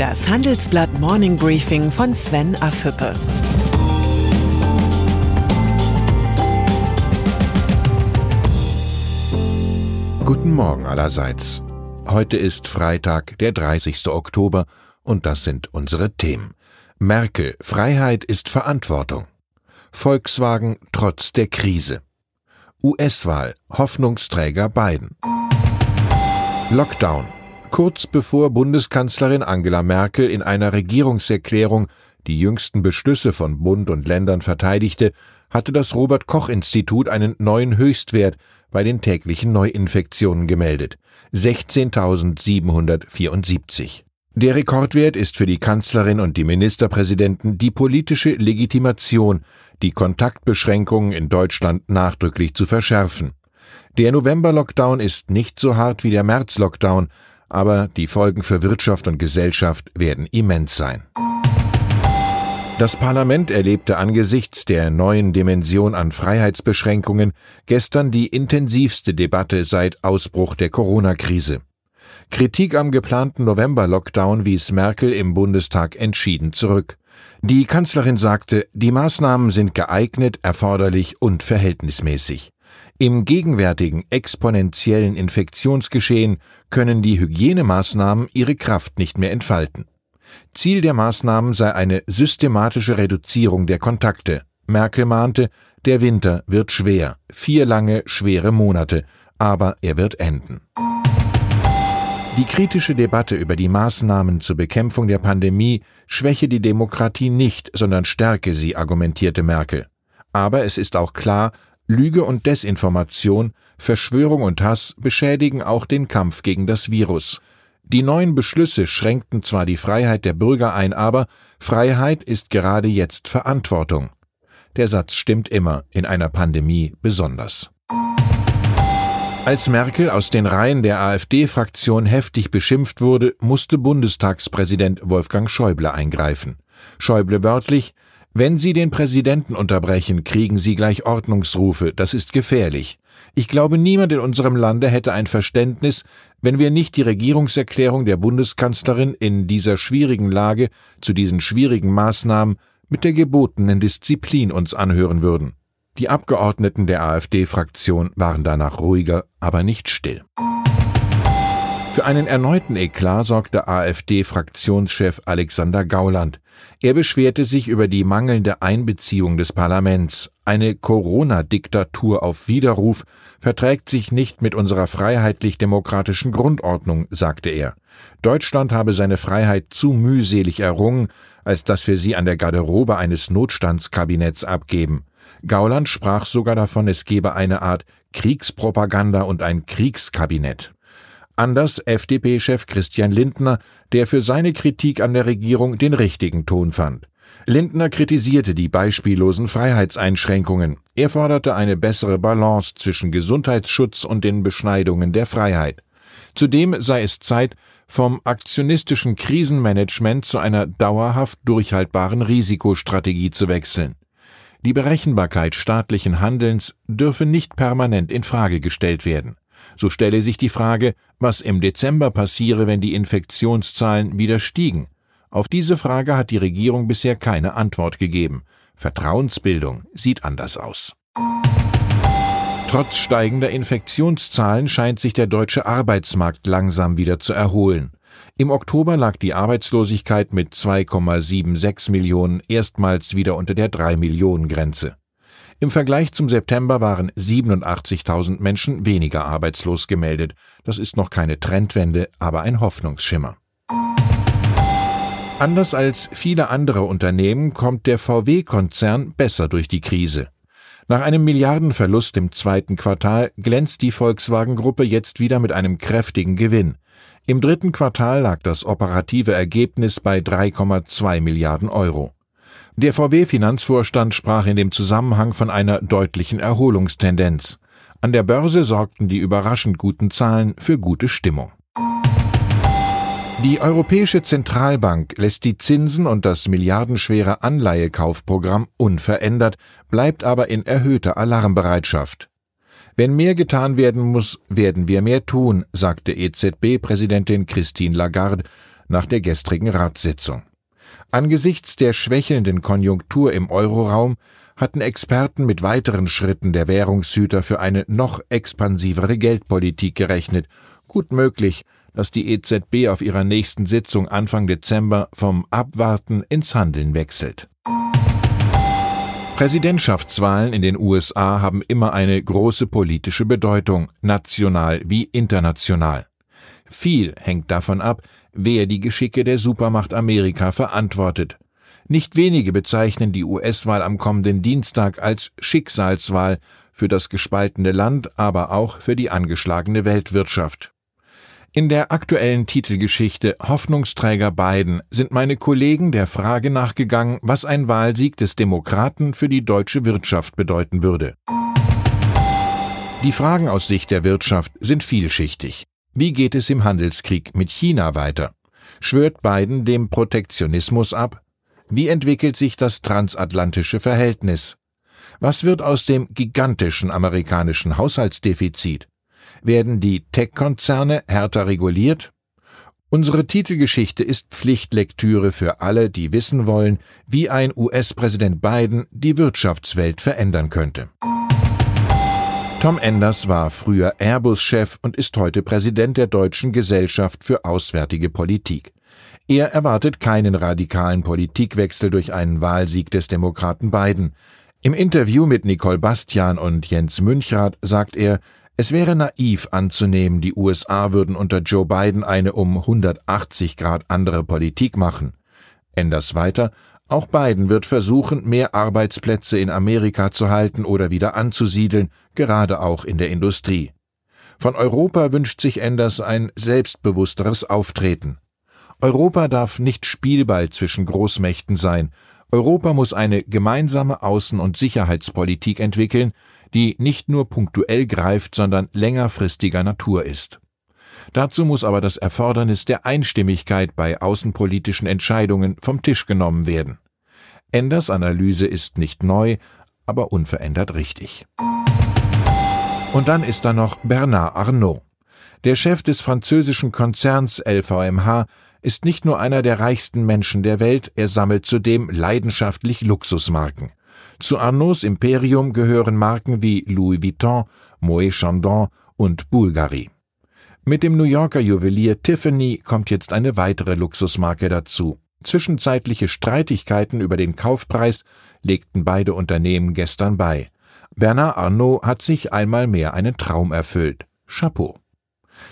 Das Handelsblatt Morning Briefing von Sven Afüppe. Guten Morgen allerseits. Heute ist Freitag, der 30. Oktober, und das sind unsere Themen. Merkel, Freiheit ist Verantwortung. Volkswagen trotz der Krise. US-Wahl, Hoffnungsträger Biden. Lockdown. Kurz bevor Bundeskanzlerin Angela Merkel in einer Regierungserklärung die jüngsten Beschlüsse von Bund und Ländern verteidigte, hatte das Robert Koch Institut einen neuen Höchstwert bei den täglichen Neuinfektionen gemeldet 16.774. Der Rekordwert ist für die Kanzlerin und die Ministerpräsidenten die politische Legitimation, die Kontaktbeschränkungen in Deutschland nachdrücklich zu verschärfen. Der November-Lockdown ist nicht so hart wie der März-Lockdown, aber die Folgen für Wirtschaft und Gesellschaft werden immens sein. Das Parlament erlebte angesichts der neuen Dimension an Freiheitsbeschränkungen gestern die intensivste Debatte seit Ausbruch der Corona-Krise. Kritik am geplanten November-Lockdown wies Merkel im Bundestag entschieden zurück. Die Kanzlerin sagte, die Maßnahmen sind geeignet, erforderlich und verhältnismäßig. Im gegenwärtigen exponentiellen Infektionsgeschehen können die Hygienemaßnahmen ihre Kraft nicht mehr entfalten. Ziel der Maßnahmen sei eine systematische Reduzierung der Kontakte. Merkel mahnte, der Winter wird schwer, vier lange, schwere Monate, aber er wird enden. Die kritische Debatte über die Maßnahmen zur Bekämpfung der Pandemie schwäche die Demokratie nicht, sondern stärke sie, argumentierte Merkel. Aber es ist auch klar, Lüge und Desinformation, Verschwörung und Hass beschädigen auch den Kampf gegen das Virus. Die neuen Beschlüsse schränkten zwar die Freiheit der Bürger ein, aber Freiheit ist gerade jetzt Verantwortung. Der Satz stimmt immer, in einer Pandemie besonders. Als Merkel aus den Reihen der AfD-Fraktion heftig beschimpft wurde, musste Bundestagspräsident Wolfgang Schäuble eingreifen. Schäuble wörtlich, wenn Sie den Präsidenten unterbrechen, kriegen Sie gleich Ordnungsrufe, das ist gefährlich. Ich glaube, niemand in unserem Lande hätte ein Verständnis, wenn wir nicht die Regierungserklärung der Bundeskanzlerin in dieser schwierigen Lage zu diesen schwierigen Maßnahmen mit der gebotenen Disziplin uns anhören würden. Die Abgeordneten der AfD-Fraktion waren danach ruhiger, aber nicht still. Für einen erneuten Eklat sorgte AfD-Fraktionschef Alexander Gauland. Er beschwerte sich über die mangelnde Einbeziehung des Parlaments. Eine Corona-Diktatur auf Widerruf verträgt sich nicht mit unserer freiheitlich-demokratischen Grundordnung, sagte er. Deutschland habe seine Freiheit zu mühselig errungen, als dass wir sie an der Garderobe eines Notstandskabinetts abgeben. Gauland sprach sogar davon, es gebe eine Art Kriegspropaganda und ein Kriegskabinett. Anders FDP-Chef Christian Lindner, der für seine Kritik an der Regierung den richtigen Ton fand. Lindner kritisierte die beispiellosen Freiheitseinschränkungen. Er forderte eine bessere Balance zwischen Gesundheitsschutz und den Beschneidungen der Freiheit. Zudem sei es Zeit, vom aktionistischen Krisenmanagement zu einer dauerhaft durchhaltbaren Risikostrategie zu wechseln. Die Berechenbarkeit staatlichen Handelns dürfe nicht permanent in Frage gestellt werden. So stelle sich die Frage, was im Dezember passiere, wenn die Infektionszahlen wieder stiegen. Auf diese Frage hat die Regierung bisher keine Antwort gegeben. Vertrauensbildung sieht anders aus. Trotz steigender Infektionszahlen scheint sich der deutsche Arbeitsmarkt langsam wieder zu erholen. Im Oktober lag die Arbeitslosigkeit mit 2,76 Millionen erstmals wieder unter der 3 Millionen Grenze. Im Vergleich zum September waren 87.000 Menschen weniger arbeitslos gemeldet. Das ist noch keine Trendwende, aber ein Hoffnungsschimmer. Anders als viele andere Unternehmen kommt der VW-Konzern besser durch die Krise. Nach einem Milliardenverlust im zweiten Quartal glänzt die Volkswagen-Gruppe jetzt wieder mit einem kräftigen Gewinn. Im dritten Quartal lag das operative Ergebnis bei 3,2 Milliarden Euro. Der VW-Finanzvorstand sprach in dem Zusammenhang von einer deutlichen Erholungstendenz. An der Börse sorgten die überraschend guten Zahlen für gute Stimmung. Die Europäische Zentralbank lässt die Zinsen und das milliardenschwere Anleihekaufprogramm unverändert, bleibt aber in erhöhter Alarmbereitschaft. Wenn mehr getan werden muss, werden wir mehr tun, sagte EZB-Präsidentin Christine Lagarde nach der gestrigen Ratssitzung. Angesichts der schwächelnden Konjunktur im Euroraum hatten Experten mit weiteren Schritten der Währungshüter für eine noch expansivere Geldpolitik gerechnet. Gut möglich, dass die EZB auf ihrer nächsten Sitzung Anfang Dezember vom Abwarten ins Handeln wechselt. Präsidentschaftswahlen in den USA haben immer eine große politische Bedeutung, national wie international. Viel hängt davon ab, wer die Geschicke der Supermacht Amerika verantwortet. Nicht wenige bezeichnen die US-Wahl am kommenden Dienstag als Schicksalswahl für das gespaltene Land, aber auch für die angeschlagene Weltwirtschaft. In der aktuellen Titelgeschichte Hoffnungsträger Biden sind meine Kollegen der Frage nachgegangen, was ein Wahlsieg des Demokraten für die deutsche Wirtschaft bedeuten würde. Die Fragen aus Sicht der Wirtschaft sind vielschichtig. Wie geht es im Handelskrieg mit China weiter? Schwört Biden dem Protektionismus ab? Wie entwickelt sich das transatlantische Verhältnis? Was wird aus dem gigantischen amerikanischen Haushaltsdefizit? Werden die Tech-Konzerne härter reguliert? Unsere Titelgeschichte ist Pflichtlektüre für alle, die wissen wollen, wie ein US-Präsident Biden die Wirtschaftswelt verändern könnte. Tom Enders war früher Airbus-Chef und ist heute Präsident der Deutschen Gesellschaft für Auswärtige Politik. Er erwartet keinen radikalen Politikwechsel durch einen Wahlsieg des Demokraten Biden. Im Interview mit Nicole Bastian und Jens Münchrath sagt er, es wäre naiv anzunehmen, die USA würden unter Joe Biden eine um 180 Grad andere Politik machen. Enders weiter, auch Biden wird versuchen, mehr Arbeitsplätze in Amerika zu halten oder wieder anzusiedeln, gerade auch in der Industrie. Von Europa wünscht sich Enders ein selbstbewussteres Auftreten. Europa darf nicht Spielball zwischen Großmächten sein. Europa muss eine gemeinsame Außen- und Sicherheitspolitik entwickeln, die nicht nur punktuell greift, sondern längerfristiger Natur ist. Dazu muss aber das Erfordernis der Einstimmigkeit bei außenpolitischen Entscheidungen vom Tisch genommen werden. Enders Analyse ist nicht neu, aber unverändert richtig. Und dann ist da noch Bernard Arnault. Der Chef des französischen Konzerns LVMH ist nicht nur einer der reichsten Menschen der Welt, er sammelt zudem leidenschaftlich Luxusmarken. Zu Arnauds Imperium gehören Marken wie Louis Vuitton, Moët Chandon und Bulgari. Mit dem New Yorker Juwelier Tiffany kommt jetzt eine weitere Luxusmarke dazu. Zwischenzeitliche Streitigkeiten über den Kaufpreis legten beide Unternehmen gestern bei. Bernard Arnault hat sich einmal mehr einen Traum erfüllt. Chapeau.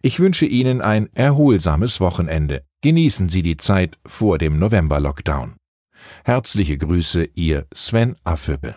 Ich wünsche Ihnen ein erholsames Wochenende. Genießen Sie die Zeit vor dem November-Lockdown. Herzliche Grüße, Ihr Sven Affüppe.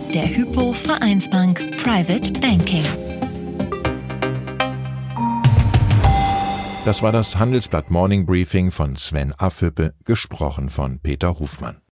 der Hypo Vereinsbank Private Banking. Das war das Handelsblatt Morning Briefing von Sven Affüppe, gesprochen von Peter Hofmann.